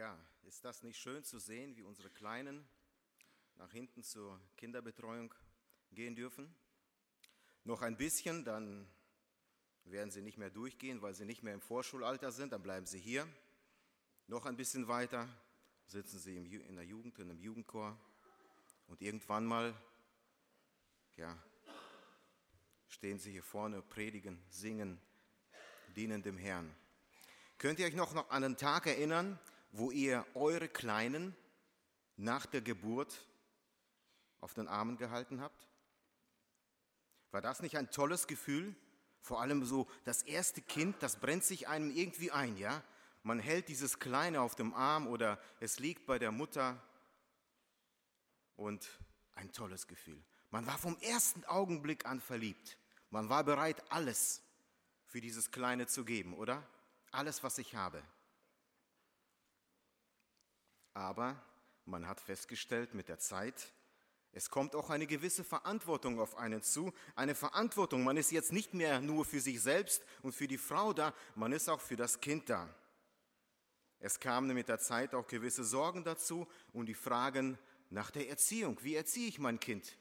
Ja, ist das nicht schön zu sehen, wie unsere Kleinen nach hinten zur Kinderbetreuung gehen dürfen? Noch ein bisschen, dann werden sie nicht mehr durchgehen, weil sie nicht mehr im Vorschulalter sind, dann bleiben sie hier. Noch ein bisschen weiter sitzen sie in der Jugend, in einem Jugendchor und irgendwann mal, ja, stehen sie hier vorne, predigen, singen, dienen dem Herrn. Könnt ihr euch noch an einen Tag erinnern, wo ihr eure Kleinen nach der Geburt auf den Armen gehalten habt? War das nicht ein tolles Gefühl? Vor allem so das erste Kind, das brennt sich einem irgendwie ein, ja? Man hält dieses Kleine auf dem Arm oder es liegt bei der Mutter und ein tolles Gefühl. Man war vom ersten Augenblick an verliebt. Man war bereit, alles für dieses Kleine zu geben, oder? Alles, was ich habe. Aber man hat festgestellt mit der Zeit, es kommt auch eine gewisse Verantwortung auf einen zu. Eine Verantwortung. Man ist jetzt nicht mehr nur für sich selbst und für die Frau da, man ist auch für das Kind da. Es kamen mit der Zeit auch gewisse Sorgen dazu und die Fragen nach der Erziehung. Wie erziehe ich mein Kind?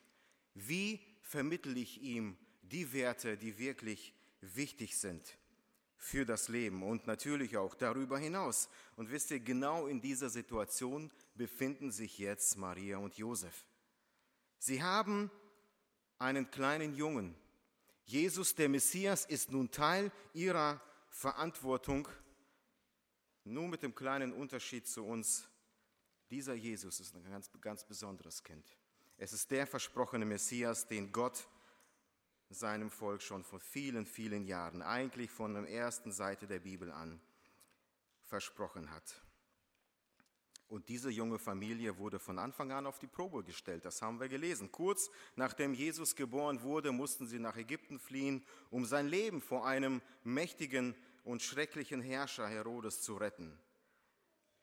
Wie vermittle ich ihm die Werte, die wirklich wichtig sind? Für das Leben und natürlich auch darüber hinaus. Und wisst ihr, genau in dieser Situation befinden sich jetzt Maria und Josef. Sie haben einen kleinen Jungen. Jesus, der Messias, ist nun Teil ihrer Verantwortung. Nur mit dem kleinen Unterschied zu uns. Dieser Jesus ist ein ganz, ganz besonderes Kind. Es ist der versprochene Messias, den Gott seinem Volk schon vor vielen, vielen Jahren, eigentlich von der ersten Seite der Bibel an, versprochen hat. Und diese junge Familie wurde von Anfang an auf die Probe gestellt, das haben wir gelesen. Kurz nachdem Jesus geboren wurde, mussten sie nach Ägypten fliehen, um sein Leben vor einem mächtigen und schrecklichen Herrscher Herodes zu retten.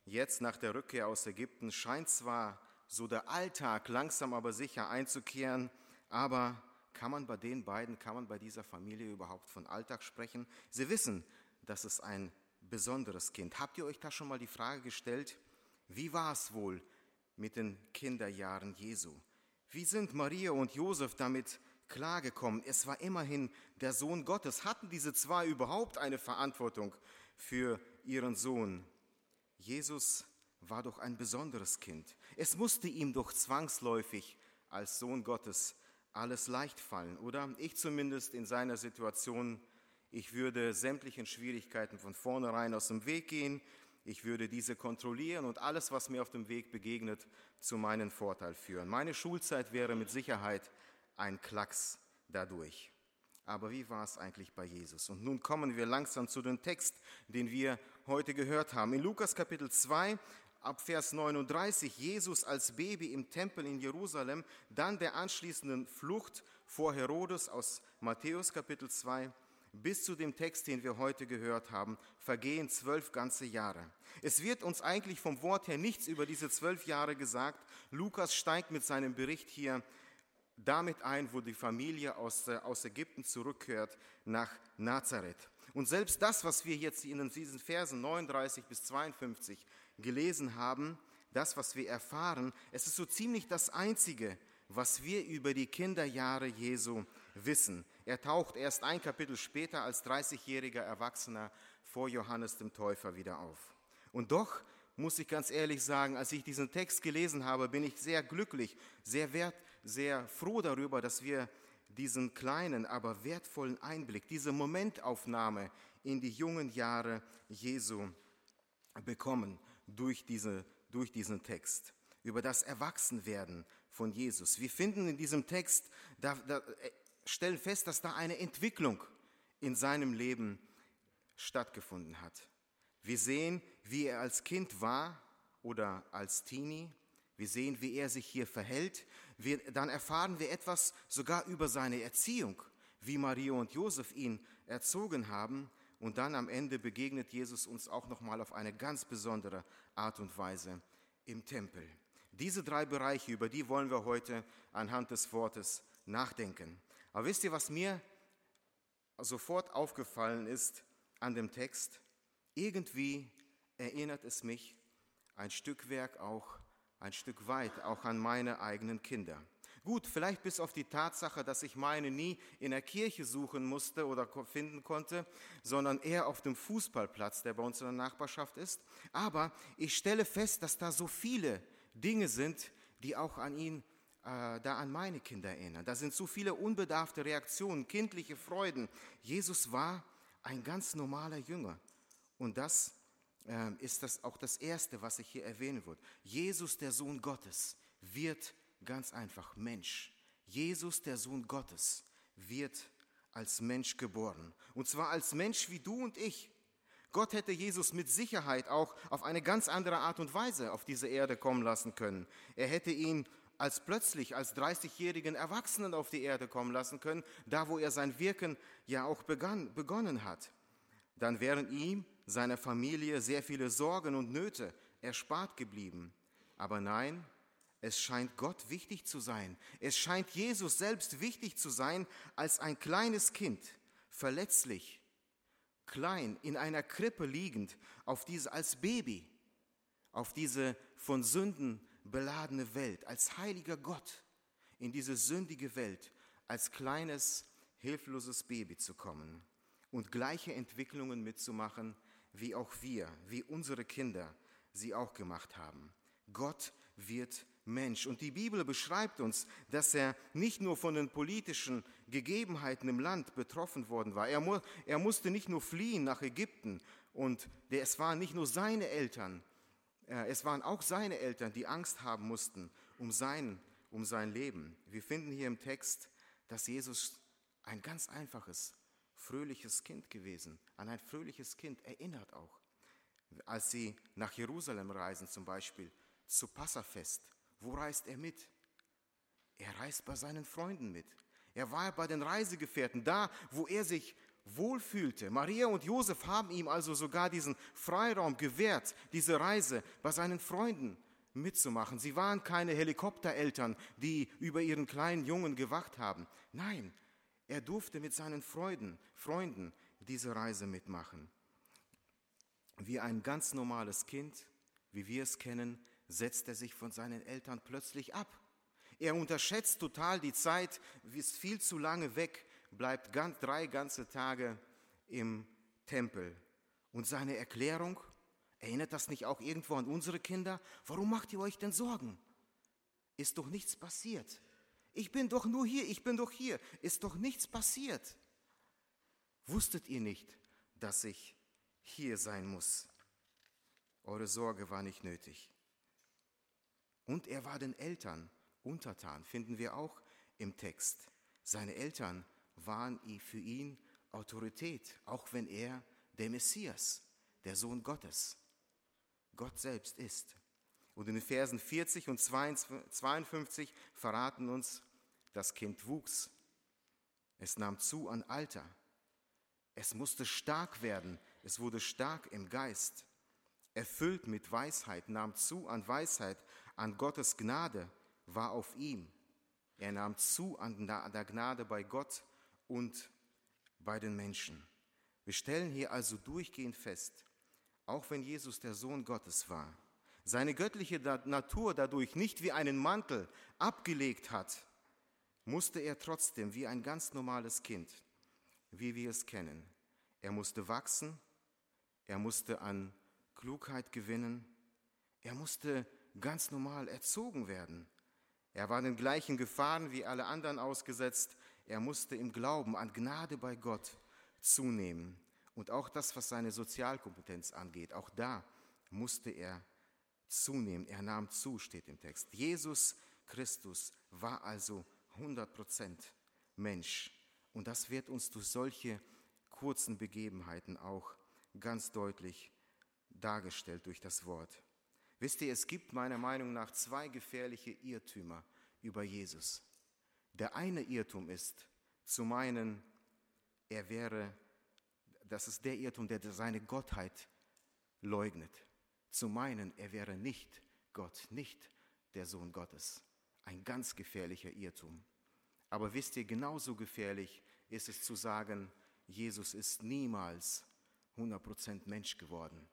Jetzt nach der Rückkehr aus Ägypten scheint zwar so der Alltag langsam aber sicher einzukehren, aber kann man bei den beiden, kann man bei dieser Familie überhaupt von Alltag sprechen? Sie wissen, das ist ein besonderes Kind. Habt ihr euch da schon mal die Frage gestellt, wie war es wohl mit den Kinderjahren Jesu? Wie sind Maria und Josef damit klargekommen? Es war immerhin der Sohn Gottes. Hatten diese zwei überhaupt eine Verantwortung für ihren Sohn? Jesus war doch ein besonderes Kind. Es musste ihm doch zwangsläufig als Sohn Gottes alles leicht fallen, oder? Ich zumindest in seiner Situation, ich würde sämtlichen Schwierigkeiten von vornherein aus dem Weg gehen, ich würde diese kontrollieren und alles, was mir auf dem Weg begegnet, zu meinem Vorteil führen. Meine Schulzeit wäre mit Sicherheit ein Klacks dadurch. Aber wie war es eigentlich bei Jesus? Und nun kommen wir langsam zu dem Text, den wir heute gehört haben. In Lukas Kapitel 2 ab Vers 39 Jesus als Baby im Tempel in Jerusalem, dann der anschließenden Flucht vor Herodes aus Matthäus Kapitel 2 bis zu dem Text, den wir heute gehört haben, vergehen zwölf ganze Jahre. Es wird uns eigentlich vom Wort her nichts über diese zwölf Jahre gesagt. Lukas steigt mit seinem Bericht hier damit ein, wo die Familie aus, äh, aus Ägypten zurückkehrt nach Nazareth. Und selbst das, was wir jetzt in diesen Versen 39 bis 52 gelesen haben, das, was wir erfahren, es ist so ziemlich das Einzige, was wir über die Kinderjahre Jesu wissen. Er taucht erst ein Kapitel später als 30-jähriger Erwachsener vor Johannes dem Täufer wieder auf. Und doch muss ich ganz ehrlich sagen, als ich diesen Text gelesen habe, bin ich sehr glücklich, sehr wert, sehr froh darüber, dass wir diesen kleinen, aber wertvollen Einblick, diese Momentaufnahme in die jungen Jahre Jesu bekommen durch, diese, durch diesen Text, über das Erwachsenwerden von Jesus. Wir finden in diesem Text, da, da, äh, stellen fest, dass da eine Entwicklung in seinem Leben stattgefunden hat. Wir sehen, wie er als Kind war oder als Teenie. Wir sehen, wie er sich hier verhält. Wir, dann erfahren wir etwas sogar über seine Erziehung, wie Maria und Josef ihn erzogen haben. Und dann am Ende begegnet Jesus uns auch nochmal auf eine ganz besondere Art und Weise im Tempel. Diese drei Bereiche, über die wollen wir heute anhand des Wortes nachdenken. Aber wisst ihr, was mir sofort aufgefallen ist an dem Text? Irgendwie erinnert es mich ein Stück Werk auch, ein Stück weit auch an meine eigenen Kinder. Gut, vielleicht bis auf die Tatsache, dass ich meine nie in der Kirche suchen musste oder finden konnte, sondern eher auf dem Fußballplatz, der bei uns in der Nachbarschaft ist. Aber ich stelle fest, dass da so viele Dinge sind, die auch an ihn, äh, da an meine Kinder erinnern. Da sind so viele unbedarfte Reaktionen, kindliche Freuden. Jesus war ein ganz normaler Jünger. Und das äh, ist das auch das Erste, was ich hier erwähnen würde. Jesus, der Sohn Gottes, wird Ganz einfach, Mensch. Jesus, der Sohn Gottes, wird als Mensch geboren. Und zwar als Mensch wie du und ich. Gott hätte Jesus mit Sicherheit auch auf eine ganz andere Art und Weise auf diese Erde kommen lassen können. Er hätte ihn als plötzlich als 30-jährigen Erwachsenen auf die Erde kommen lassen können, da wo er sein Wirken ja auch begann, begonnen hat. Dann wären ihm, seiner Familie sehr viele Sorgen und Nöte erspart geblieben. Aber nein, es scheint Gott wichtig zu sein. Es scheint Jesus selbst wichtig zu sein, als ein kleines Kind, verletzlich, klein, in einer Krippe liegend, auf diese, als Baby, auf diese von Sünden beladene Welt, als heiliger Gott in diese sündige Welt, als kleines, hilfloses Baby zu kommen und gleiche Entwicklungen mitzumachen, wie auch wir, wie unsere Kinder sie auch gemacht haben. Gott wird Mensch. Und die Bibel beschreibt uns, dass er nicht nur von den politischen Gegebenheiten im Land betroffen worden war. Er, mu er musste nicht nur fliehen nach Ägypten und der, es waren nicht nur seine Eltern, äh, es waren auch seine Eltern, die Angst haben mussten um sein, um sein Leben. Wir finden hier im Text, dass Jesus ein ganz einfaches, fröhliches Kind gewesen, an ein fröhliches Kind erinnert auch. Als sie nach Jerusalem reisen zum Beispiel, zu Passafest, wo reist er mit? Er reist bei seinen Freunden mit. Er war bei den Reisegefährten, da, wo er sich wohlfühlte. Maria und Josef haben ihm also sogar diesen Freiraum gewährt, diese Reise bei seinen Freunden mitzumachen. Sie waren keine Helikoptereltern, die über ihren kleinen Jungen gewacht haben. Nein, er durfte mit seinen Freuden, Freunden diese Reise mitmachen. Wie ein ganz normales Kind, wie wir es kennen, setzt er sich von seinen Eltern plötzlich ab. Er unterschätzt total die Zeit, ist viel zu lange weg, bleibt ganz, drei ganze Tage im Tempel. Und seine Erklärung, erinnert das nicht auch irgendwo an unsere Kinder? Warum macht ihr euch denn Sorgen? Ist doch nichts passiert. Ich bin doch nur hier, ich bin doch hier. Ist doch nichts passiert. Wusstet ihr nicht, dass ich hier sein muss? Eure Sorge war nicht nötig. Und er war den Eltern untertan, finden wir auch im Text. Seine Eltern waren für ihn Autorität, auch wenn er der Messias, der Sohn Gottes, Gott selbst ist. Und in den Versen 40 und 52 verraten uns, das Kind wuchs. Es nahm zu an Alter. Es musste stark werden. Es wurde stark im Geist. Erfüllt mit Weisheit, nahm zu an Weisheit, an Gottes Gnade war auf ihm. Er nahm zu an der Gnade bei Gott und bei den Menschen. Wir stellen hier also durchgehend fest, auch wenn Jesus der Sohn Gottes war, seine göttliche Natur dadurch nicht wie einen Mantel abgelegt hat, musste er trotzdem wie ein ganz normales Kind, wie wir es kennen. Er musste wachsen, er musste an Klugheit gewinnen, er musste ganz normal erzogen werden. Er war den gleichen Gefahren wie alle anderen ausgesetzt. Er musste im Glauben an Gnade bei Gott zunehmen. Und auch das, was seine Sozialkompetenz angeht, auch da musste er zunehmen. Er nahm zu, steht im Text. Jesus Christus war also 100 Prozent Mensch. Und das wird uns durch solche kurzen Begebenheiten auch ganz deutlich dargestellt durch das Wort. Wisst ihr, es gibt meiner Meinung nach zwei gefährliche Irrtümer über Jesus. Der eine Irrtum ist zu meinen, er wäre, das ist der Irrtum, der seine Gottheit leugnet. Zu meinen, er wäre nicht Gott, nicht der Sohn Gottes. Ein ganz gefährlicher Irrtum. Aber wisst ihr, genauso gefährlich ist es zu sagen, Jesus ist niemals 100% Mensch geworden.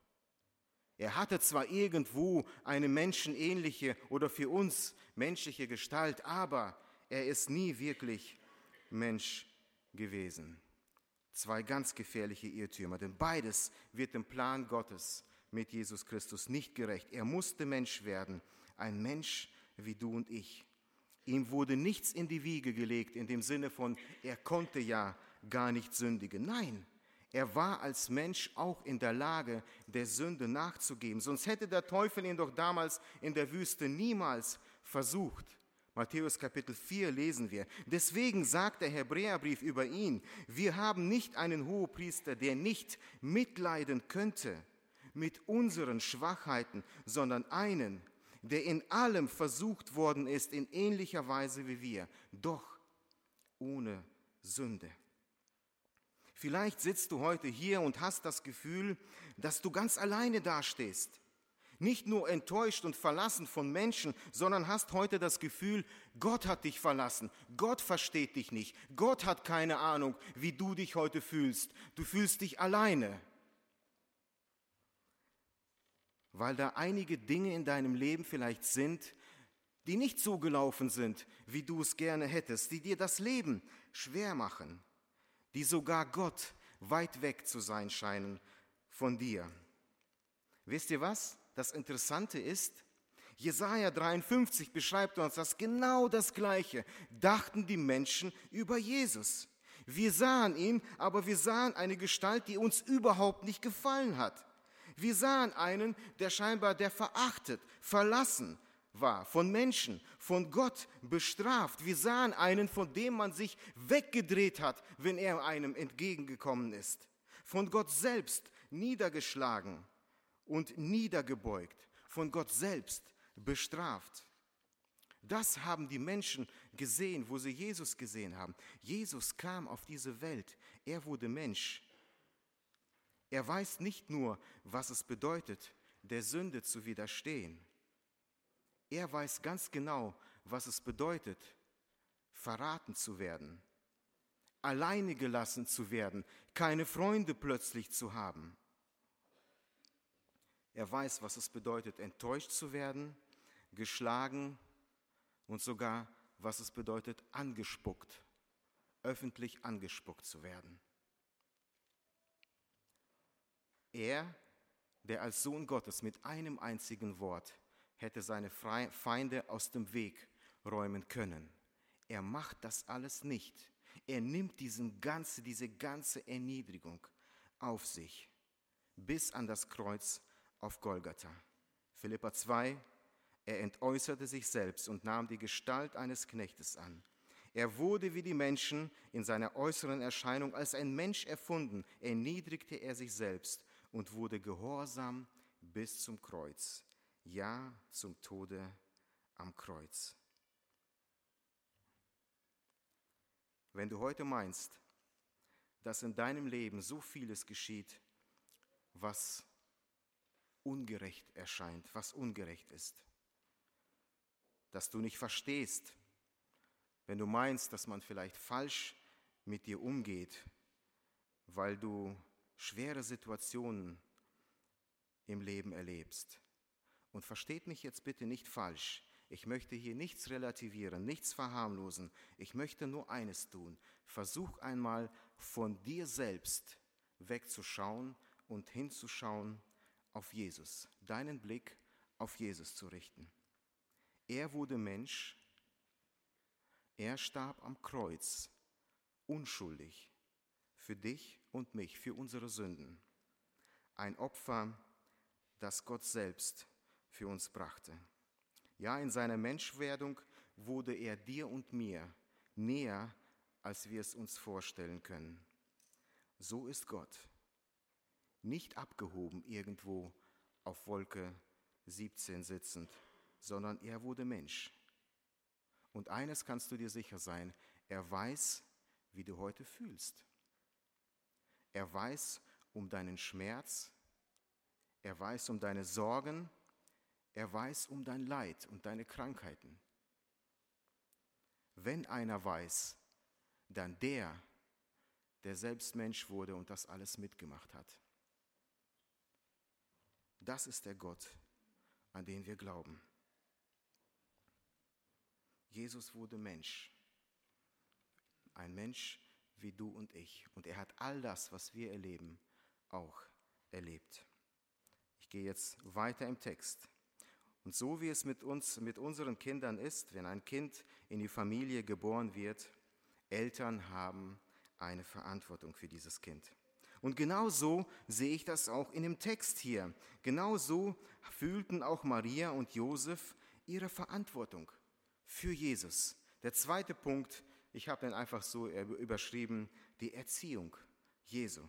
Er hatte zwar irgendwo eine menschenähnliche oder für uns menschliche Gestalt, aber er ist nie wirklich Mensch gewesen. Zwei ganz gefährliche Irrtümer, denn beides wird dem Plan Gottes mit Jesus Christus nicht gerecht. Er musste Mensch werden, ein Mensch wie du und ich. Ihm wurde nichts in die Wiege gelegt in dem Sinne von, er konnte ja gar nicht sündigen. Nein, er war als Mensch auch in der Lage, der Sünde nachzugeben. Sonst hätte der Teufel ihn doch damals in der Wüste niemals versucht. Matthäus Kapitel 4 lesen wir. Deswegen sagt der Hebräerbrief über ihn, wir haben nicht einen Hohepriester, der nicht mitleiden könnte mit unseren Schwachheiten, sondern einen, der in allem versucht worden ist, in ähnlicher Weise wie wir, doch ohne Sünde. Vielleicht sitzt du heute hier und hast das Gefühl, dass du ganz alleine dastehst. Nicht nur enttäuscht und verlassen von Menschen, sondern hast heute das Gefühl, Gott hat dich verlassen, Gott versteht dich nicht, Gott hat keine Ahnung, wie du dich heute fühlst. Du fühlst dich alleine weil da einige Dinge in deinem Leben vielleicht sind, die nicht so gelaufen sind, wie du es gerne hättest, die dir das Leben schwer machen, die sogar Gott weit weg zu sein scheinen von dir. Wisst ihr was? Das Interessante ist, Jesaja 53 beschreibt uns, dass genau das Gleiche dachten die Menschen über Jesus. Wir sahen ihn, aber wir sahen eine Gestalt, die uns überhaupt nicht gefallen hat. Wir sahen einen, der scheinbar der verachtet, verlassen war von Menschen, von Gott bestraft. Wir sahen einen, von dem man sich weggedreht hat, wenn er einem entgegengekommen ist. Von Gott selbst niedergeschlagen und niedergebeugt, von Gott selbst bestraft. Das haben die Menschen gesehen, wo sie Jesus gesehen haben. Jesus kam auf diese Welt. Er wurde Mensch. Er weiß nicht nur, was es bedeutet, der Sünde zu widerstehen. Er weiß ganz genau, was es bedeutet, verraten zu werden, alleine gelassen zu werden, keine Freunde plötzlich zu haben. Er weiß, was es bedeutet, enttäuscht zu werden, geschlagen und sogar, was es bedeutet, angespuckt, öffentlich angespuckt zu werden. Er, der als Sohn Gottes mit einem einzigen Wort hätte seine Feinde aus dem Weg räumen können. Er macht das alles nicht. Er nimmt diesen ganze, diese ganze Erniedrigung auf sich bis an das Kreuz auf Golgatha. Philippa 2, er entäußerte sich selbst und nahm die Gestalt eines Knechtes an. Er wurde wie die Menschen in seiner äußeren Erscheinung als ein Mensch erfunden, erniedrigte er sich selbst und wurde gehorsam bis zum Kreuz, ja zum Tode am Kreuz. Wenn du heute meinst, dass in deinem Leben so vieles geschieht, was ungerecht erscheint, was ungerecht ist, dass du nicht verstehst, wenn du meinst, dass man vielleicht falsch mit dir umgeht, weil du schwere Situationen im Leben erlebst. Und versteht mich jetzt bitte nicht falsch. Ich möchte hier nichts relativieren, nichts verharmlosen. Ich möchte nur eines tun. Versuch einmal von dir selbst wegzuschauen und hinzuschauen auf Jesus, deinen Blick auf Jesus zu richten. Er wurde Mensch, er starb am Kreuz, unschuldig, für dich und mich, für unsere Sünden. Ein Opfer, das Gott selbst für uns brachte. Ja, in seiner Menschwerdung wurde er dir und mir näher, als wir es uns vorstellen können. So ist Gott. Nicht abgehoben irgendwo auf Wolke 17 sitzend, sondern er wurde Mensch. Und eines kannst du dir sicher sein, er weiß, wie du heute fühlst. Er weiß um deinen Schmerz, er weiß um deine Sorgen, er weiß um dein Leid und deine Krankheiten. Wenn einer weiß, dann der, der selbst Mensch wurde und das alles mitgemacht hat. Das ist der Gott, an den wir glauben. Jesus wurde Mensch. Ein Mensch wie du und ich. Und er hat all das, was wir erleben, auch erlebt. Ich gehe jetzt weiter im Text. Und so wie es mit uns, mit unseren Kindern ist, wenn ein Kind in die Familie geboren wird, Eltern haben eine Verantwortung für dieses Kind. Und genau so sehe ich das auch in dem Text hier. Genau so fühlten auch Maria und Josef ihre Verantwortung für Jesus. Der zweite Punkt, ich habe den einfach so überschrieben, die Erziehung Jesu.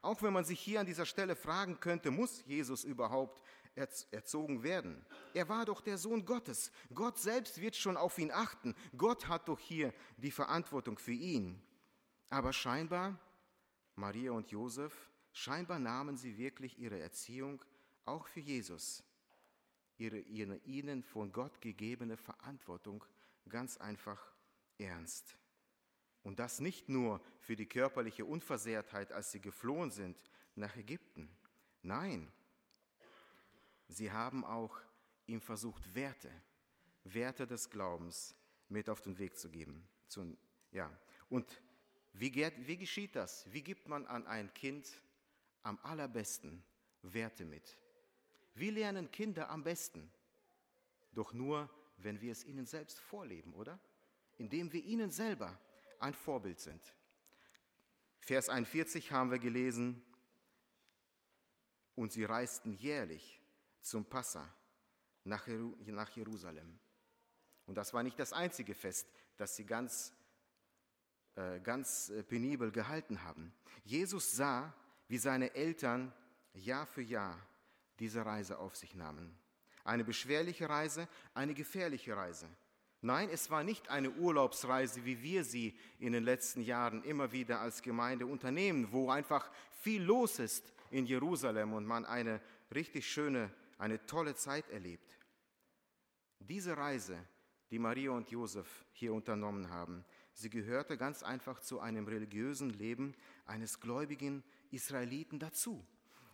Auch wenn man sich hier an dieser Stelle fragen könnte, muss Jesus überhaupt erzogen werden? Er war doch der Sohn Gottes. Gott selbst wird schon auf ihn achten. Gott hat doch hier die Verantwortung für ihn. Aber scheinbar, Maria und Josef, scheinbar nahmen sie wirklich ihre Erziehung auch für Jesus, ihre, ihre ihnen von Gott gegebene Verantwortung ganz einfach ernst. Und das nicht nur für die körperliche Unversehrtheit, als sie geflohen sind nach Ägypten. Nein, sie haben auch ihm versucht, Werte, Werte des Glaubens mit auf den Weg zu geben. ja. Und wie, wie geschieht das? Wie gibt man an ein Kind am allerbesten Werte mit? Wie lernen Kinder am besten? Doch nur, wenn wir es ihnen selbst vorleben, oder? Indem wir ihnen selber ein Vorbild sind. Vers 41 haben wir gelesen, und sie reisten jährlich zum Passa nach Jerusalem. Und das war nicht das einzige Fest, das sie ganz, äh, ganz äh, penibel gehalten haben. Jesus sah, wie seine Eltern Jahr für Jahr diese Reise auf sich nahmen. Eine beschwerliche Reise, eine gefährliche Reise. Nein, es war nicht eine Urlaubsreise, wie wir sie in den letzten Jahren immer wieder als Gemeinde unternehmen, wo einfach viel los ist in Jerusalem und man eine richtig schöne, eine tolle Zeit erlebt. Diese Reise, die Maria und Josef hier unternommen haben, sie gehörte ganz einfach zu einem religiösen Leben eines gläubigen Israeliten dazu.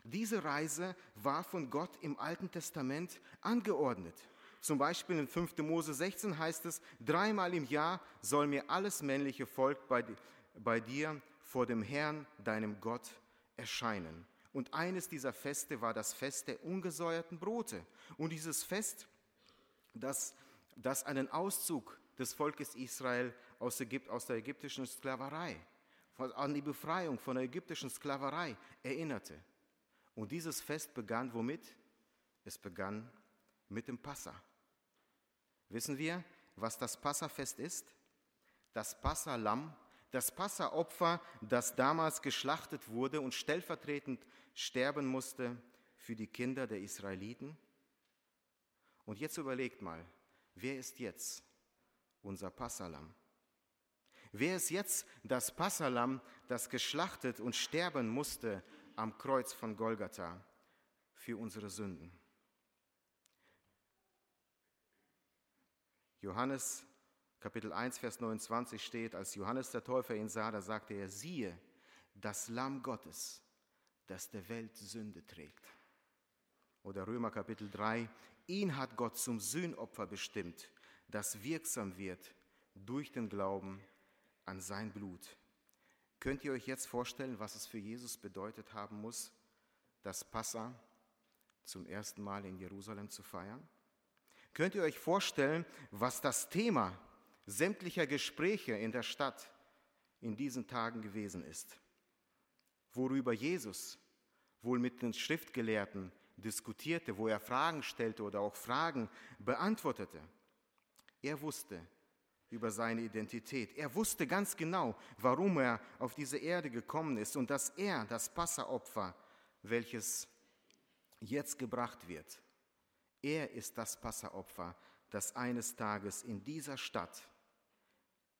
Diese Reise war von Gott im Alten Testament angeordnet. Zum Beispiel in 5. Mose 16 heißt es, dreimal im Jahr soll mir alles männliche Volk bei, bei dir vor dem Herrn, deinem Gott, erscheinen. Und eines dieser Feste war das Fest der ungesäuerten Brote. Und dieses Fest, das, das einen Auszug des Volkes Israel aus, Ägypt, aus der ägyptischen Sklaverei, an die Befreiung von der ägyptischen Sklaverei erinnerte. Und dieses Fest begann womit? Es begann mit dem Passa. Wissen wir, was das Passafest ist? Das Passalamm, das Passaopfer, das damals geschlachtet wurde und stellvertretend sterben musste für die Kinder der Israeliten. Und jetzt überlegt mal, wer ist jetzt unser Passalam? Wer ist jetzt das Passalam, das geschlachtet und sterben musste am Kreuz von Golgatha für unsere Sünden? Johannes Kapitel 1, Vers 29 steht, als Johannes der Täufer ihn sah, da sagte er, siehe, das Lamm Gottes, das der Welt Sünde trägt. Oder Römer Kapitel 3, ihn hat Gott zum Sühnopfer bestimmt, das wirksam wird durch den Glauben an sein Blut. Könnt ihr euch jetzt vorstellen, was es für Jesus bedeutet haben muss, das Passa zum ersten Mal in Jerusalem zu feiern? Könnt ihr euch vorstellen, was das Thema sämtlicher Gespräche in der Stadt in diesen Tagen gewesen ist? Worüber Jesus wohl mit den Schriftgelehrten diskutierte, wo er Fragen stellte oder auch Fragen beantwortete. Er wusste über seine Identität. Er wusste ganz genau, warum er auf diese Erde gekommen ist und dass er das Passaopfer, welches jetzt gebracht wird, er ist das Passaopfer, das eines Tages in dieser Stadt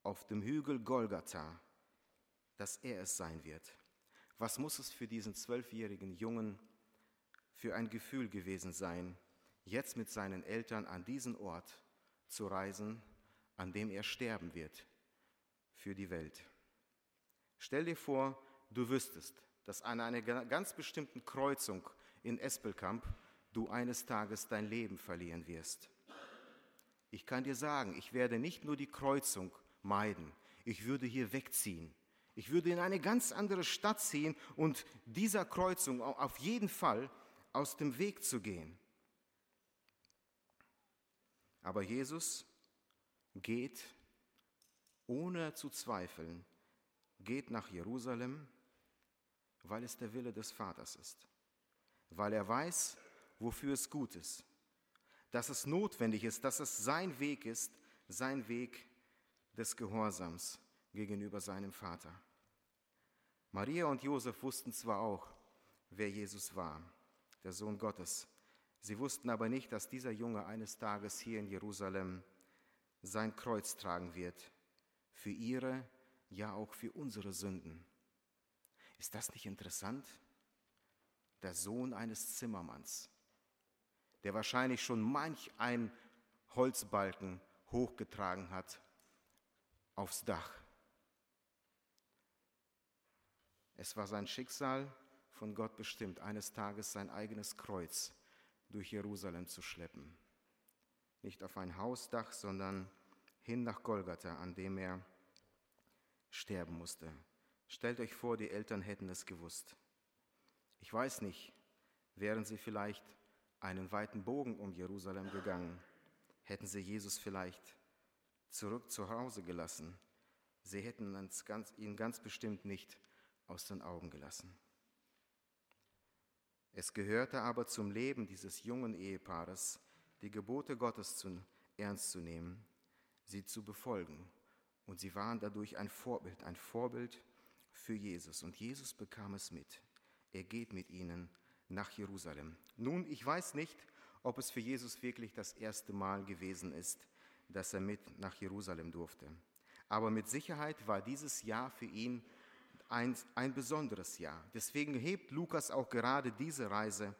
auf dem Hügel Golgatha, dass er es sein wird. Was muss es für diesen zwölfjährigen Jungen für ein Gefühl gewesen sein, jetzt mit seinen Eltern an diesen Ort zu reisen, an dem er sterben wird für die Welt. Stell dir vor, du wüsstest, dass an einer ganz bestimmten Kreuzung in Espelkamp du eines Tages dein Leben verlieren wirst. Ich kann dir sagen, ich werde nicht nur die Kreuzung meiden, ich würde hier wegziehen. Ich würde in eine ganz andere Stadt ziehen und dieser Kreuzung auf jeden Fall aus dem Weg zu gehen. Aber Jesus geht, ohne zu zweifeln, geht nach Jerusalem, weil es der Wille des Vaters ist, weil er weiß, wofür es gut ist, dass es notwendig ist, dass es sein Weg ist, sein Weg des Gehorsams gegenüber seinem Vater. Maria und Josef wussten zwar auch, wer Jesus war, der Sohn Gottes. Sie wussten aber nicht, dass dieser Junge eines Tages hier in Jerusalem sein Kreuz tragen wird, für ihre, ja auch für unsere Sünden. Ist das nicht interessant? Der Sohn eines Zimmermanns, der wahrscheinlich schon manch ein Holzbalken hochgetragen hat aufs Dach. Es war sein Schicksal, von Gott bestimmt, eines Tages sein eigenes Kreuz durch Jerusalem zu schleppen. Nicht auf ein Hausdach, sondern hin nach Golgatha, an dem er sterben musste. Stellt euch vor, die Eltern hätten es gewusst. Ich weiß nicht, wären sie vielleicht einen weiten Bogen um Jerusalem gegangen, hätten sie Jesus vielleicht zurück zu Hause gelassen. Sie hätten ihn ganz bestimmt nicht aus den Augen gelassen. Es gehörte aber zum Leben dieses jungen Ehepaares, die Gebote Gottes zu, ernst zu nehmen, sie zu befolgen. Und sie waren dadurch ein Vorbild, ein Vorbild für Jesus. Und Jesus bekam es mit. Er geht mit ihnen nach Jerusalem. Nun, ich weiß nicht, ob es für Jesus wirklich das erste Mal gewesen ist, dass er mit nach Jerusalem durfte. Aber mit Sicherheit war dieses Jahr für ihn ein, ein besonderes Jahr. Deswegen hebt Lukas auch gerade diese Reise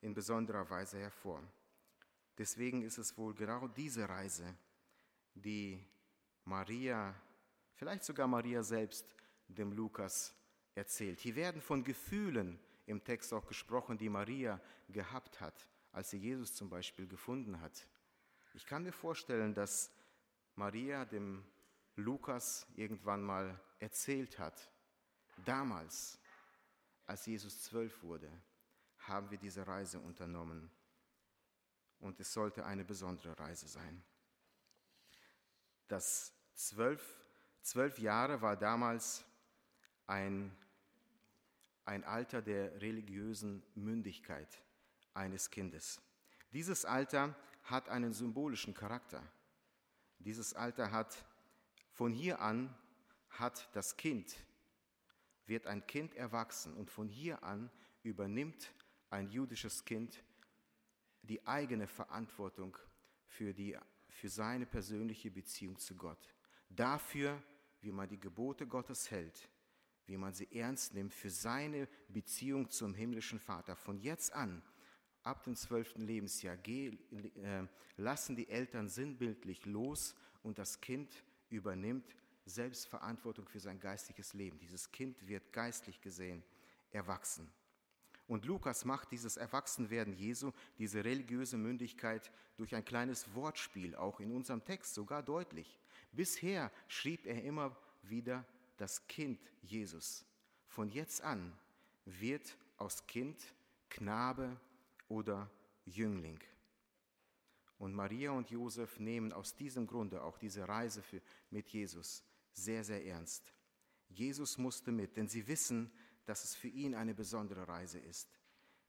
in besonderer Weise hervor. Deswegen ist es wohl genau diese Reise, die Maria, vielleicht sogar Maria selbst, dem Lukas erzählt. Hier werden von Gefühlen im Text auch gesprochen, die Maria gehabt hat, als sie Jesus zum Beispiel gefunden hat. Ich kann mir vorstellen, dass Maria dem Lukas irgendwann mal erzählt hat, Damals, als Jesus zwölf wurde, haben wir diese Reise unternommen. Und es sollte eine besondere Reise sein. Das zwölf, zwölf Jahre war damals ein, ein Alter der religiösen Mündigkeit eines Kindes. Dieses Alter hat einen symbolischen Charakter. Dieses Alter hat von hier an hat das Kind wird ein Kind erwachsen und von hier an übernimmt ein jüdisches Kind die eigene Verantwortung für, die, für seine persönliche Beziehung zu Gott. Dafür, wie man die Gebote Gottes hält, wie man sie ernst nimmt, für seine Beziehung zum himmlischen Vater. Von jetzt an, ab dem zwölften Lebensjahr, äh, lassen die Eltern sinnbildlich los und das Kind übernimmt Selbstverantwortung für sein geistiges Leben. Dieses Kind wird geistlich gesehen erwachsen. Und Lukas macht dieses Erwachsenwerden Jesu, diese religiöse Mündigkeit durch ein kleines Wortspiel, auch in unserem Text sogar deutlich. Bisher schrieb er immer wieder das Kind Jesus. Von jetzt an wird aus Kind Knabe oder Jüngling. Und Maria und Josef nehmen aus diesem Grunde auch diese Reise für, mit Jesus sehr, sehr ernst. Jesus musste mit, denn sie wissen, dass es für ihn eine besondere Reise ist.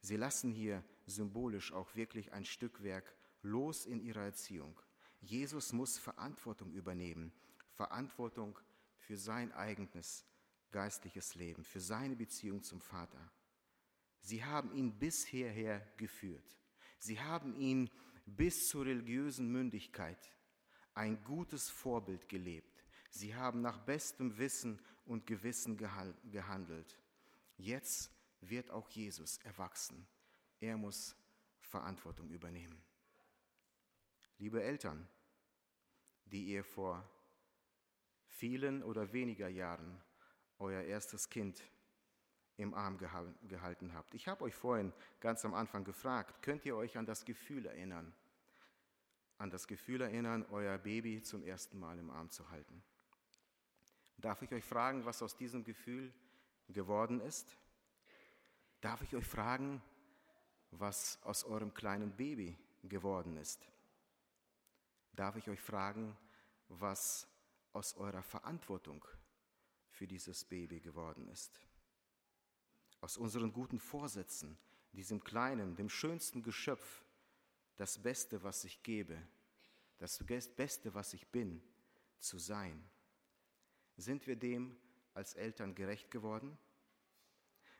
Sie lassen hier symbolisch auch wirklich ein Stückwerk los in ihrer Erziehung. Jesus muss Verantwortung übernehmen, Verantwortung für sein eigenes geistliches Leben, für seine Beziehung zum Vater. Sie haben ihn bis geführt. Sie haben ihn bis zur religiösen Mündigkeit ein gutes Vorbild gelebt. Sie haben nach bestem Wissen und Gewissen gehandelt. Jetzt wird auch Jesus erwachsen. Er muss Verantwortung übernehmen. Liebe Eltern, die ihr vor vielen oder weniger Jahren euer erstes Kind im Arm gehalten habt. Ich habe euch vorhin ganz am Anfang gefragt, könnt ihr euch an das Gefühl erinnern? An das Gefühl erinnern, euer Baby zum ersten Mal im Arm zu halten. Darf ich euch fragen, was aus diesem Gefühl geworden ist? Darf ich euch fragen, was aus eurem kleinen Baby geworden ist? Darf ich euch fragen, was aus eurer Verantwortung für dieses Baby geworden ist? Aus unseren guten Vorsätzen, diesem kleinen, dem schönsten Geschöpf, das Beste, was ich gebe, das Beste, was ich bin, zu sein. Sind wir dem als Eltern gerecht geworden?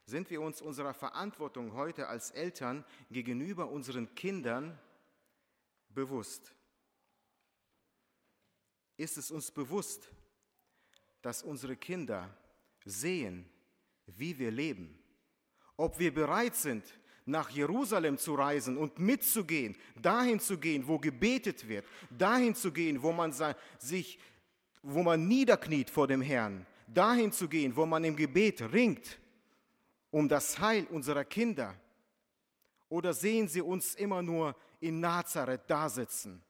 Sind wir uns unserer Verantwortung heute als Eltern gegenüber unseren Kindern bewusst? Ist es uns bewusst, dass unsere Kinder sehen, wie wir leben? Ob wir bereit sind, nach Jerusalem zu reisen und mitzugehen, dahin zu gehen, wo gebetet wird, dahin zu gehen, wo man sich, wo man niederkniet vor dem Herrn, dahin zu gehen, wo man im Gebet ringt um das Heil unserer Kinder? Oder sehen sie uns immer nur in Nazareth dasitzen,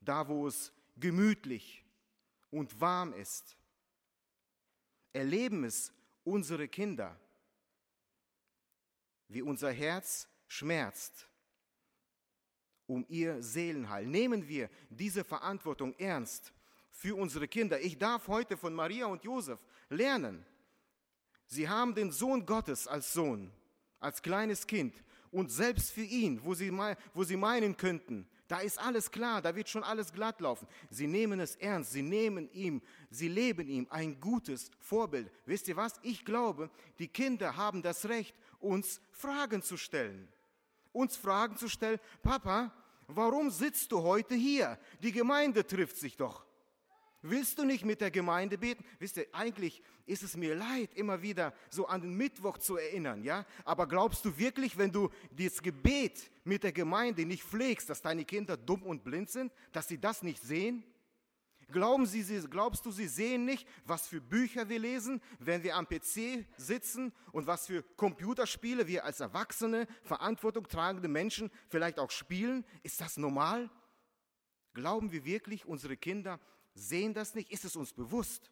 da wo es gemütlich und warm ist? Erleben es unsere Kinder, wie unser Herz schmerzt um ihr Seelenheil. Nehmen wir diese Verantwortung ernst für unsere Kinder. Ich darf heute von Maria und Josef lernen. Sie haben den Sohn Gottes als Sohn, als kleines Kind. Und selbst für ihn, wo sie, wo sie meinen könnten, da ist alles klar, da wird schon alles glatt laufen. Sie nehmen es ernst, sie nehmen ihm, sie leben ihm ein gutes Vorbild. Wisst ihr was? Ich glaube, die Kinder haben das Recht, uns Fragen zu stellen. Uns Fragen zu stellen, Papa, warum sitzt du heute hier? Die Gemeinde trifft sich doch. Willst du nicht mit der Gemeinde beten? Wisst ihr, eigentlich ist es mir leid, immer wieder so an den Mittwoch zu erinnern, ja? Aber glaubst du wirklich, wenn du das Gebet mit der Gemeinde nicht pflegst, dass deine Kinder dumm und blind sind, dass sie das nicht sehen? Glauben sie, glaubst du, sie sehen nicht, was für Bücher wir lesen, wenn wir am PC sitzen und was für Computerspiele wir als erwachsene, verantwortung tragende Menschen vielleicht auch spielen? Ist das normal? Glauben wir wirklich, unsere Kinder sehen das nicht? Ist es uns bewusst,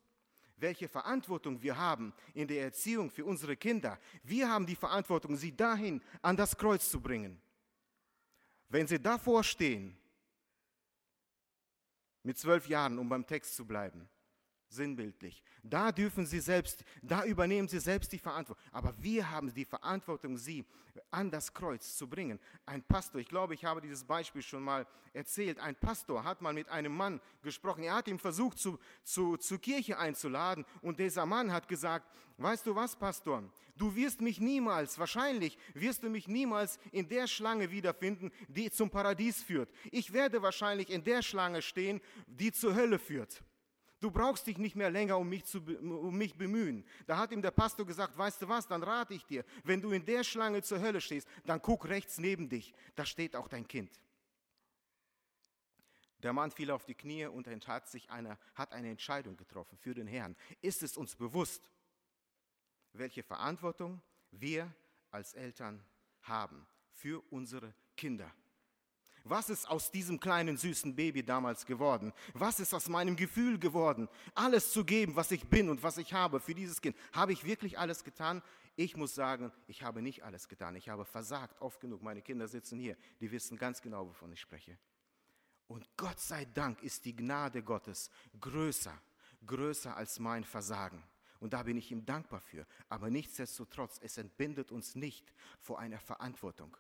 welche Verantwortung wir haben in der Erziehung für unsere Kinder? Wir haben die Verantwortung, sie dahin an das Kreuz zu bringen. Wenn sie davor stehen, mit zwölf Jahren, um beim Text zu bleiben, sinnbildlich. Da dürfen sie selbst, da übernehmen sie selbst die Verantwortung. Aber wir haben die Verantwortung, sie an das Kreuz zu bringen. Ein Pastor, ich glaube, ich habe dieses Beispiel schon mal erzählt. Ein Pastor hat mal mit einem Mann gesprochen. Er hat ihn versucht, zu, zu, zur Kirche einzuladen. Und dieser Mann hat gesagt, weißt du was, Pastor? Du wirst mich niemals, wahrscheinlich wirst du mich niemals in der Schlange wiederfinden, die zum Paradies führt. Ich werde wahrscheinlich in der Schlange stehen, die zur Hölle führt. Du brauchst dich nicht mehr länger um mich, zu, um mich bemühen. Da hat ihm der Pastor gesagt, weißt du was, dann rate ich dir, wenn du in der Schlange zur Hölle stehst, dann guck rechts neben dich, da steht auch dein Kind. Der Mann fiel auf die Knie und hat, sich eine, hat eine Entscheidung getroffen für den Herrn. Ist es uns bewusst, welche Verantwortung wir als Eltern haben für unsere Kinder? Was ist aus diesem kleinen süßen Baby damals geworden? Was ist aus meinem Gefühl geworden? Alles zu geben, was ich bin und was ich habe für dieses Kind. Habe ich wirklich alles getan? Ich muss sagen, ich habe nicht alles getan. Ich habe versagt, oft genug. Meine Kinder sitzen hier, die wissen ganz genau, wovon ich spreche. Und Gott sei Dank ist die Gnade Gottes größer, größer als mein Versagen. Und da bin ich ihm dankbar für. Aber nichtsdestotrotz, es entbindet uns nicht vor einer Verantwortung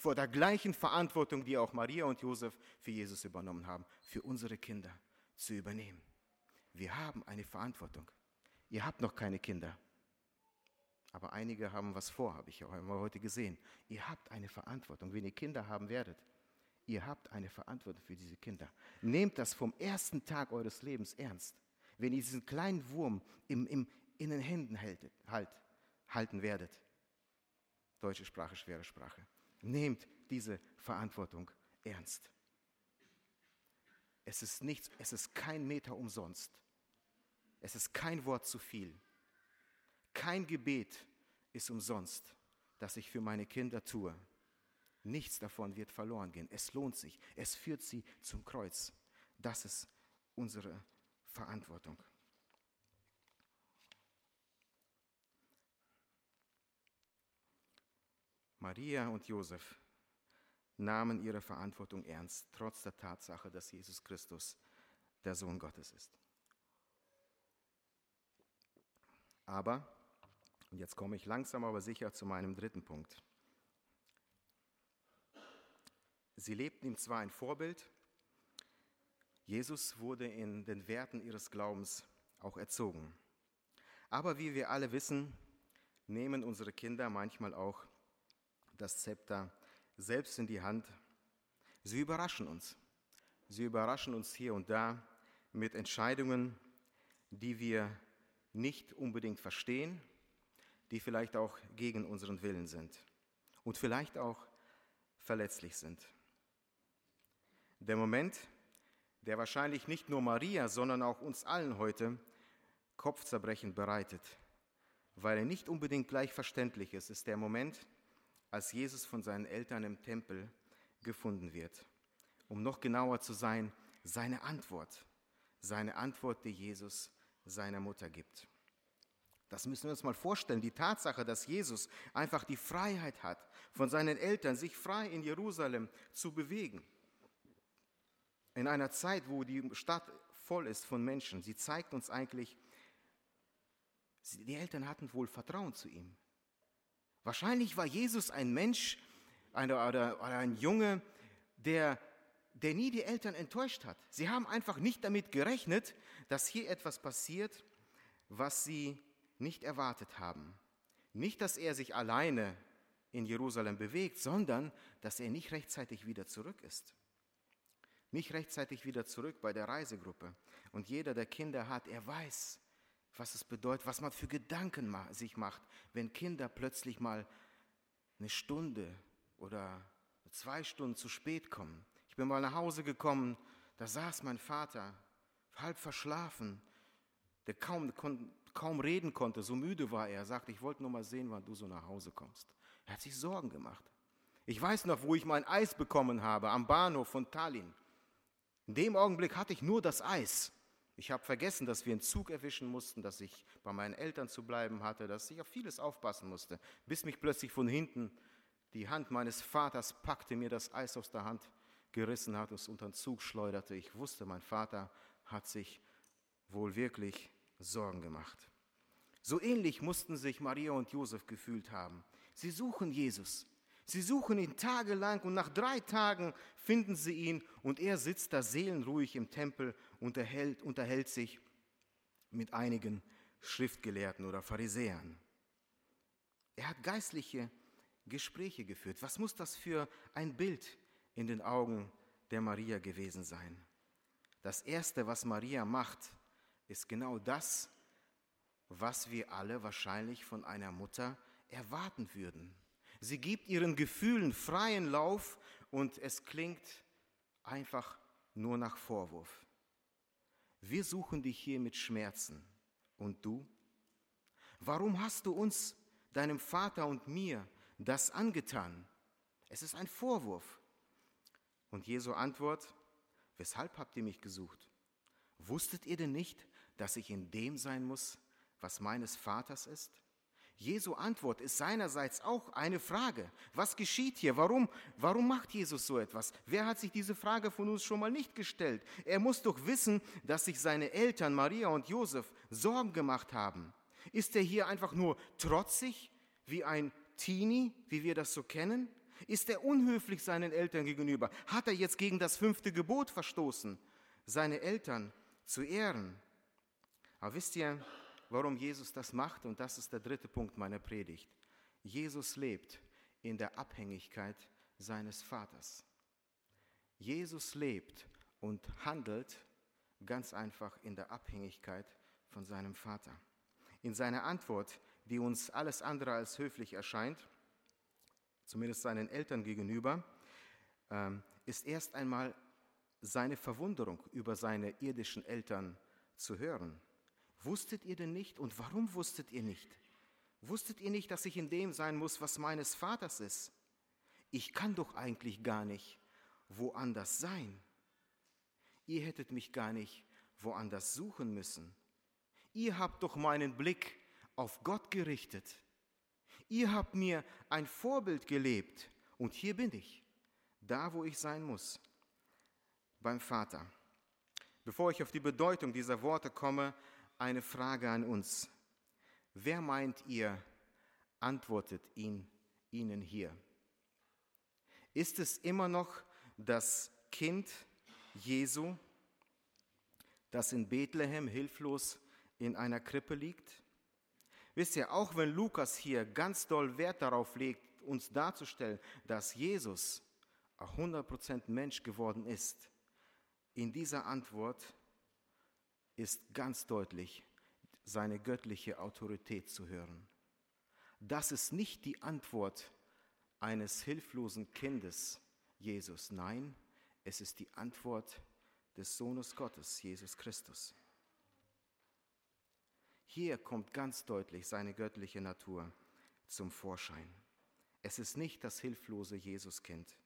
vor der gleichen Verantwortung, die auch Maria und Josef für Jesus übernommen haben, für unsere Kinder zu übernehmen. Wir haben eine Verantwortung. Ihr habt noch keine Kinder, aber einige haben was vor, habe ich heute gesehen. Ihr habt eine Verantwortung, wenn ihr Kinder haben werdet. Ihr habt eine Verantwortung für diese Kinder. Nehmt das vom ersten Tag eures Lebens ernst. Wenn ihr diesen kleinen Wurm im, im, in den Händen haltet, halt, halten werdet. Deutsche Sprache, schwere Sprache. Nehmt diese Verantwortung ernst. Es ist nichts, es ist kein Meter umsonst. Es ist kein Wort zu viel. Kein Gebet ist umsonst, das ich für meine Kinder tue. Nichts davon wird verloren gehen. Es lohnt sich. Es führt sie zum Kreuz. Das ist unsere Verantwortung. Maria und Josef nahmen ihre Verantwortung ernst, trotz der Tatsache, dass Jesus Christus der Sohn Gottes ist. Aber, und jetzt komme ich langsam aber sicher zu meinem dritten Punkt. Sie lebten ihm zwar ein Vorbild, Jesus wurde in den Werten ihres Glaubens auch erzogen. Aber wie wir alle wissen, nehmen unsere Kinder manchmal auch das Zepter selbst in die Hand. Sie überraschen uns. Sie überraschen uns hier und da mit Entscheidungen, die wir nicht unbedingt verstehen, die vielleicht auch gegen unseren Willen sind und vielleicht auch verletzlich sind. Der Moment, der wahrscheinlich nicht nur Maria, sondern auch uns allen heute Kopfzerbrechen bereitet, weil er nicht unbedingt gleich verständlich ist, ist der Moment, als Jesus von seinen Eltern im Tempel gefunden wird. Um noch genauer zu sein, seine Antwort, seine Antwort, die Jesus seiner Mutter gibt. Das müssen wir uns mal vorstellen. Die Tatsache, dass Jesus einfach die Freiheit hat, von seinen Eltern sich frei in Jerusalem zu bewegen. In einer Zeit, wo die Stadt voll ist von Menschen. Sie zeigt uns eigentlich, die Eltern hatten wohl Vertrauen zu ihm. Wahrscheinlich war Jesus ein Mensch oder, oder, ein Junge, der, der nie die Eltern enttäuscht hat. Sie haben einfach nicht damit gerechnet, dass hier etwas passiert, was sie nicht erwartet haben. Nicht, dass er sich alleine in Jerusalem bewegt, sondern dass er nicht rechtzeitig wieder zurück ist. Nicht rechtzeitig wieder zurück bei der Reisegruppe. Und jeder, der Kinder hat, er weiß, was es bedeutet, was man für Gedanken sich macht, wenn Kinder plötzlich mal eine Stunde oder zwei Stunden zu spät kommen. Ich bin mal nach Hause gekommen, da saß mein Vater, halb verschlafen, der kaum, kaum reden konnte, so müde war er. Er sagte, ich wollte nur mal sehen, wann du so nach Hause kommst. Er hat sich Sorgen gemacht. Ich weiß noch, wo ich mein Eis bekommen habe, am Bahnhof von Tallinn. In dem Augenblick hatte ich nur das Eis. Ich habe vergessen, dass wir einen Zug erwischen mussten, dass ich bei meinen Eltern zu bleiben hatte, dass ich auf vieles aufpassen musste, bis mich plötzlich von hinten die Hand meines Vaters packte, mir das Eis aus der Hand gerissen hat und es unter den Zug schleuderte. Ich wusste, mein Vater hat sich wohl wirklich Sorgen gemacht. So ähnlich mussten sich Maria und Josef gefühlt haben. Sie suchen Jesus. Sie suchen ihn tagelang und nach drei Tagen finden sie ihn und er sitzt da seelenruhig im Tempel und unterhält, unterhält sich mit einigen Schriftgelehrten oder Pharisäern. Er hat geistliche Gespräche geführt. Was muss das für ein Bild in den Augen der Maria gewesen sein? Das Erste, was Maria macht, ist genau das, was wir alle wahrscheinlich von einer Mutter erwarten würden. Sie gibt ihren Gefühlen freien Lauf und es klingt einfach nur nach Vorwurf. Wir suchen dich hier mit Schmerzen. Und du? Warum hast du uns, deinem Vater und mir, das angetan? Es ist ein Vorwurf. Und Jesu Antwort, weshalb habt ihr mich gesucht? Wusstet ihr denn nicht, dass ich in dem sein muss, was meines Vaters ist? Jesu Antwort ist seinerseits auch eine Frage. Was geschieht hier? Warum, warum macht Jesus so etwas? Wer hat sich diese Frage von uns schon mal nicht gestellt? Er muss doch wissen, dass sich seine Eltern Maria und Josef Sorgen gemacht haben. Ist er hier einfach nur trotzig, wie ein Teenie, wie wir das so kennen? Ist er unhöflich seinen Eltern gegenüber? Hat er jetzt gegen das fünfte Gebot verstoßen, seine Eltern zu ehren? Aber wisst ihr, warum Jesus das macht, und das ist der dritte Punkt meiner Predigt. Jesus lebt in der Abhängigkeit seines Vaters. Jesus lebt und handelt ganz einfach in der Abhängigkeit von seinem Vater. In seiner Antwort, die uns alles andere als höflich erscheint, zumindest seinen Eltern gegenüber, ähm, ist erst einmal seine Verwunderung über seine irdischen Eltern zu hören. Wusstet ihr denn nicht? Und warum wusstet ihr nicht? Wusstet ihr nicht, dass ich in dem sein muss, was meines Vaters ist? Ich kann doch eigentlich gar nicht woanders sein. Ihr hättet mich gar nicht woanders suchen müssen. Ihr habt doch meinen Blick auf Gott gerichtet. Ihr habt mir ein Vorbild gelebt und hier bin ich, da wo ich sein muss, beim Vater. Bevor ich auf die Bedeutung dieser Worte komme, eine Frage an uns. Wer meint ihr, antwortet ihn, ihnen hier? Ist es immer noch das Kind Jesu, das in Bethlehem hilflos in einer Krippe liegt? Wisst ihr, auch wenn Lukas hier ganz doll Wert darauf legt, uns darzustellen, dass Jesus 100% Mensch geworden ist, in dieser Antwort ist ganz deutlich seine göttliche Autorität zu hören. Das ist nicht die Antwort eines hilflosen Kindes, Jesus. Nein, es ist die Antwort des Sohnes Gottes, Jesus Christus. Hier kommt ganz deutlich seine göttliche Natur zum Vorschein. Es ist nicht das hilflose Jesuskind.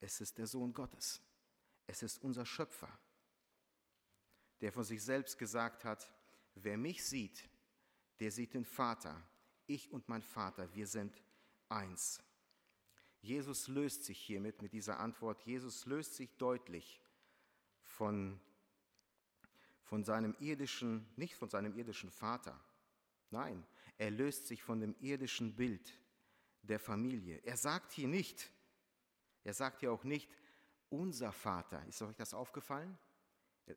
Es ist der Sohn Gottes. Es ist unser Schöpfer, der von sich selbst gesagt hat, wer mich sieht, der sieht den Vater. Ich und mein Vater, wir sind eins. Jesus löst sich hiermit mit dieser Antwort, Jesus löst sich deutlich von von seinem irdischen, nicht von seinem irdischen Vater. Nein, er löst sich von dem irdischen Bild der Familie. Er sagt hier nicht, er sagt hier auch nicht, unser Vater. Ist euch das aufgefallen?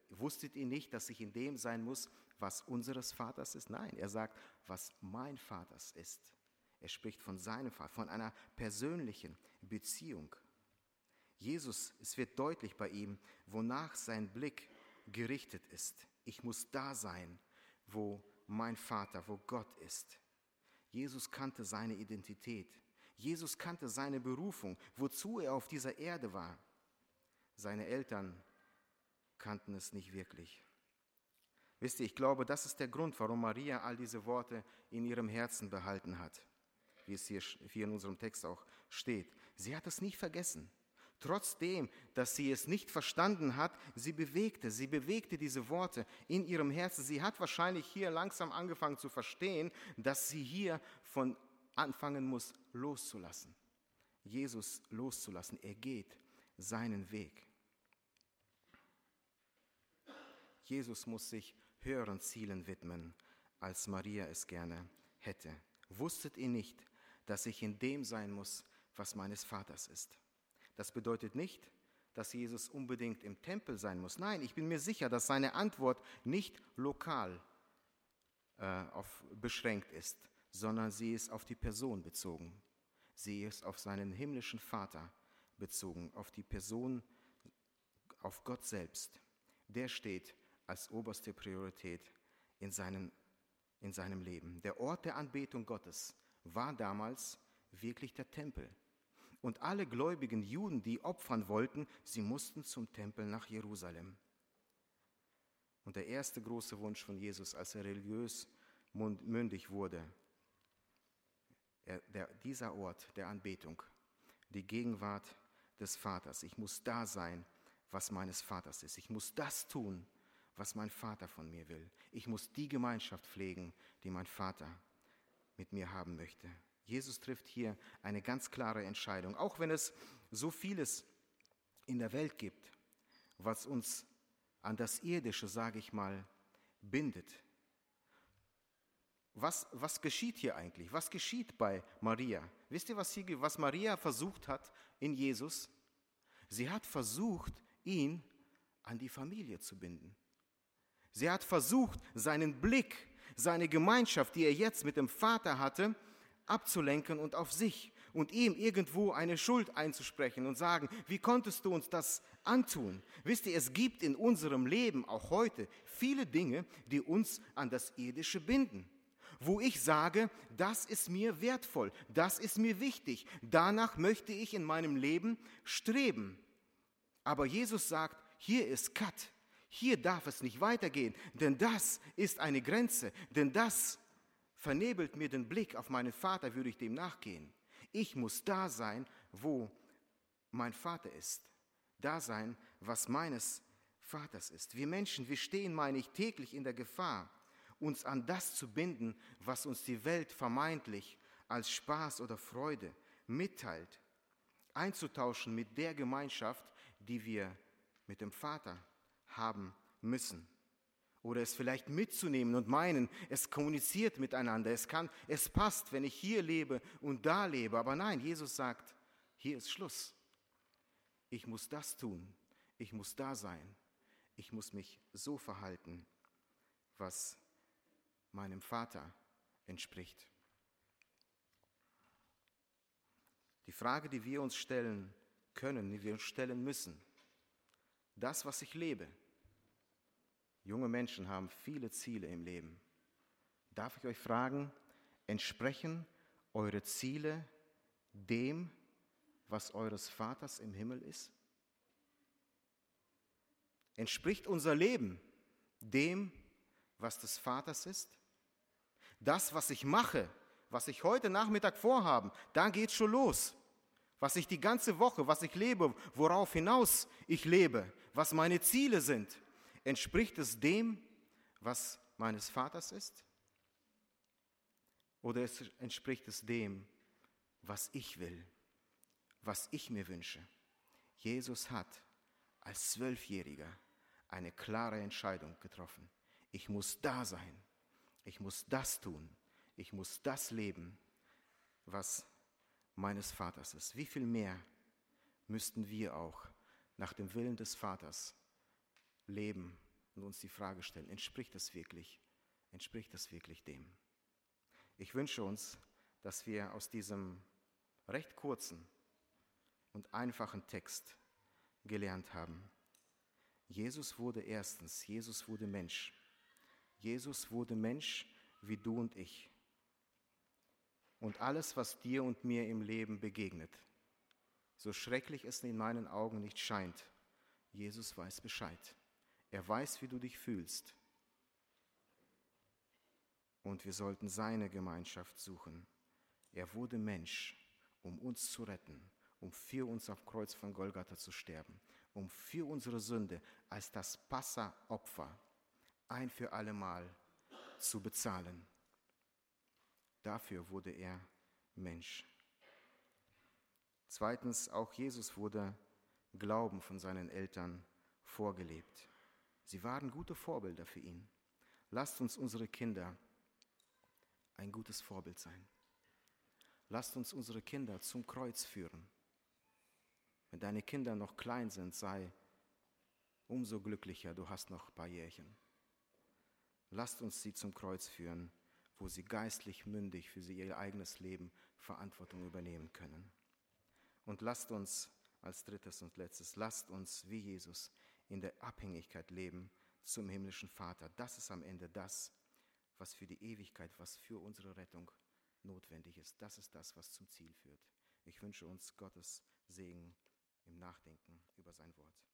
Wusstet ihr nicht, dass ich in dem sein muss, was unseres Vaters ist? Nein, er sagt, was mein Vaters ist. Er spricht von seinem Vater, von einer persönlichen Beziehung. Jesus, es wird deutlich bei ihm, wonach sein Blick gerichtet ist. Ich muss da sein, wo mein Vater, wo Gott ist. Jesus kannte seine Identität. Jesus kannte seine Berufung, wozu er auf dieser Erde war. Seine Eltern kannten es nicht wirklich. Wisst ihr, ich glaube, das ist der Grund, warum Maria all diese Worte in ihrem Herzen behalten hat, wie es hier, hier in unserem Text auch steht. Sie hat es nicht vergessen. Trotzdem, dass sie es nicht verstanden hat, sie bewegte, sie bewegte diese Worte in ihrem Herzen. Sie hat wahrscheinlich hier langsam angefangen zu verstehen, dass sie hier von anfangen muss, loszulassen. Jesus loszulassen. Er geht seinen Weg. Jesus muss sich höheren Zielen widmen, als Maria es gerne hätte. Wusstet ihr nicht, dass ich in dem sein muss, was meines Vaters ist? Das bedeutet nicht, dass Jesus unbedingt im Tempel sein muss. Nein, ich bin mir sicher, dass seine Antwort nicht lokal äh, auf, beschränkt ist, sondern sie ist auf die Person bezogen. Sie ist auf seinen himmlischen Vater bezogen, auf die Person, auf Gott selbst. Der steht als oberste Priorität in, seinen, in seinem Leben. Der Ort der Anbetung Gottes war damals wirklich der Tempel. Und alle gläubigen Juden, die opfern wollten, sie mussten zum Tempel nach Jerusalem. Und der erste große Wunsch von Jesus, als er religiös mündig wurde, er, der, dieser Ort der Anbetung, die Gegenwart des Vaters. Ich muss da sein, was meines Vaters ist. Ich muss das tun, was mein Vater von mir will. Ich muss die Gemeinschaft pflegen, die mein Vater mit mir haben möchte. Jesus trifft hier eine ganz klare Entscheidung, auch wenn es so vieles in der Welt gibt, was uns an das Irdische, sage ich mal, bindet. Was, was geschieht hier eigentlich? Was geschieht bei Maria? Wisst ihr, was, hier, was Maria versucht hat in Jesus? Sie hat versucht, ihn an die Familie zu binden. Sie hat versucht, seinen Blick, seine Gemeinschaft, die er jetzt mit dem Vater hatte, abzulenken und auf sich und ihm irgendwo eine Schuld einzusprechen und sagen, wie konntest du uns das antun? Wisst ihr, es gibt in unserem Leben auch heute viele Dinge, die uns an das Irdische binden. Wo ich sage, das ist mir wertvoll, das ist mir wichtig, danach möchte ich in meinem Leben streben. Aber Jesus sagt, hier ist Cut, hier darf es nicht weitergehen, denn das ist eine Grenze, denn das vernebelt mir den Blick auf meinen Vater, würde ich dem nachgehen. Ich muss da sein, wo mein Vater ist. Da sein, was meines Vaters ist. Wir Menschen, wir stehen, meine ich, täglich in der Gefahr, uns an das zu binden, was uns die Welt vermeintlich als Spaß oder Freude mitteilt, einzutauschen mit der Gemeinschaft, die wir mit dem Vater haben müssen. Oder es vielleicht mitzunehmen und meinen, es kommuniziert miteinander, es kann, es passt, wenn ich hier lebe und da lebe. Aber nein, Jesus sagt, hier ist Schluss. Ich muss das tun, ich muss da sein, ich muss mich so verhalten, was meinem Vater entspricht. Die Frage, die wir uns stellen können, die wir uns stellen müssen, das, was ich lebe, junge Menschen haben viele Ziele im Leben. Darf ich euch fragen, entsprechen eure Ziele dem, was eures Vaters im Himmel ist? Entspricht unser Leben dem, was des Vaters ist? Das, was ich mache, was ich heute Nachmittag vorhabe, da geht schon los. Was ich die ganze Woche, was ich lebe, worauf hinaus ich lebe, was meine Ziele sind, entspricht es dem, was meines Vaters ist? Oder entspricht es dem, was ich will, was ich mir wünsche? Jesus hat als Zwölfjähriger eine klare Entscheidung getroffen. Ich muss da sein. Ich muss das tun. Ich muss das leben, was meines Vaters ist. Wie viel mehr müssten wir auch nach dem Willen des Vaters leben und uns die Frage stellen, entspricht das wirklich? Entspricht das wirklich dem? Ich wünsche uns, dass wir aus diesem recht kurzen und einfachen Text gelernt haben. Jesus wurde erstens, Jesus wurde Mensch. Jesus wurde Mensch wie du und ich. Und alles, was dir und mir im Leben begegnet, so schrecklich es in meinen Augen nicht scheint, Jesus weiß Bescheid. Er weiß, wie du dich fühlst. Und wir sollten seine Gemeinschaft suchen. Er wurde Mensch, um uns zu retten, um für uns auf Kreuz von Golgatha zu sterben, um für unsere Sünde als das Passa-Opfer ein für allemal zu bezahlen. Dafür wurde er Mensch. Zweitens, auch Jesus wurde Glauben von seinen Eltern vorgelebt. Sie waren gute Vorbilder für ihn. Lasst uns unsere Kinder ein gutes Vorbild sein. Lasst uns unsere Kinder zum Kreuz führen. Wenn deine Kinder noch klein sind, sei umso glücklicher, du hast noch ein paar Jährchen. Lasst uns sie zum Kreuz führen wo sie geistlich mündig für sie ihr eigenes Leben Verantwortung übernehmen können. Und lasst uns als drittes und letztes, lasst uns wie Jesus in der Abhängigkeit leben zum himmlischen Vater. Das ist am Ende das, was für die Ewigkeit, was für unsere Rettung notwendig ist. Das ist das, was zum Ziel führt. Ich wünsche uns Gottes Segen im Nachdenken über sein Wort.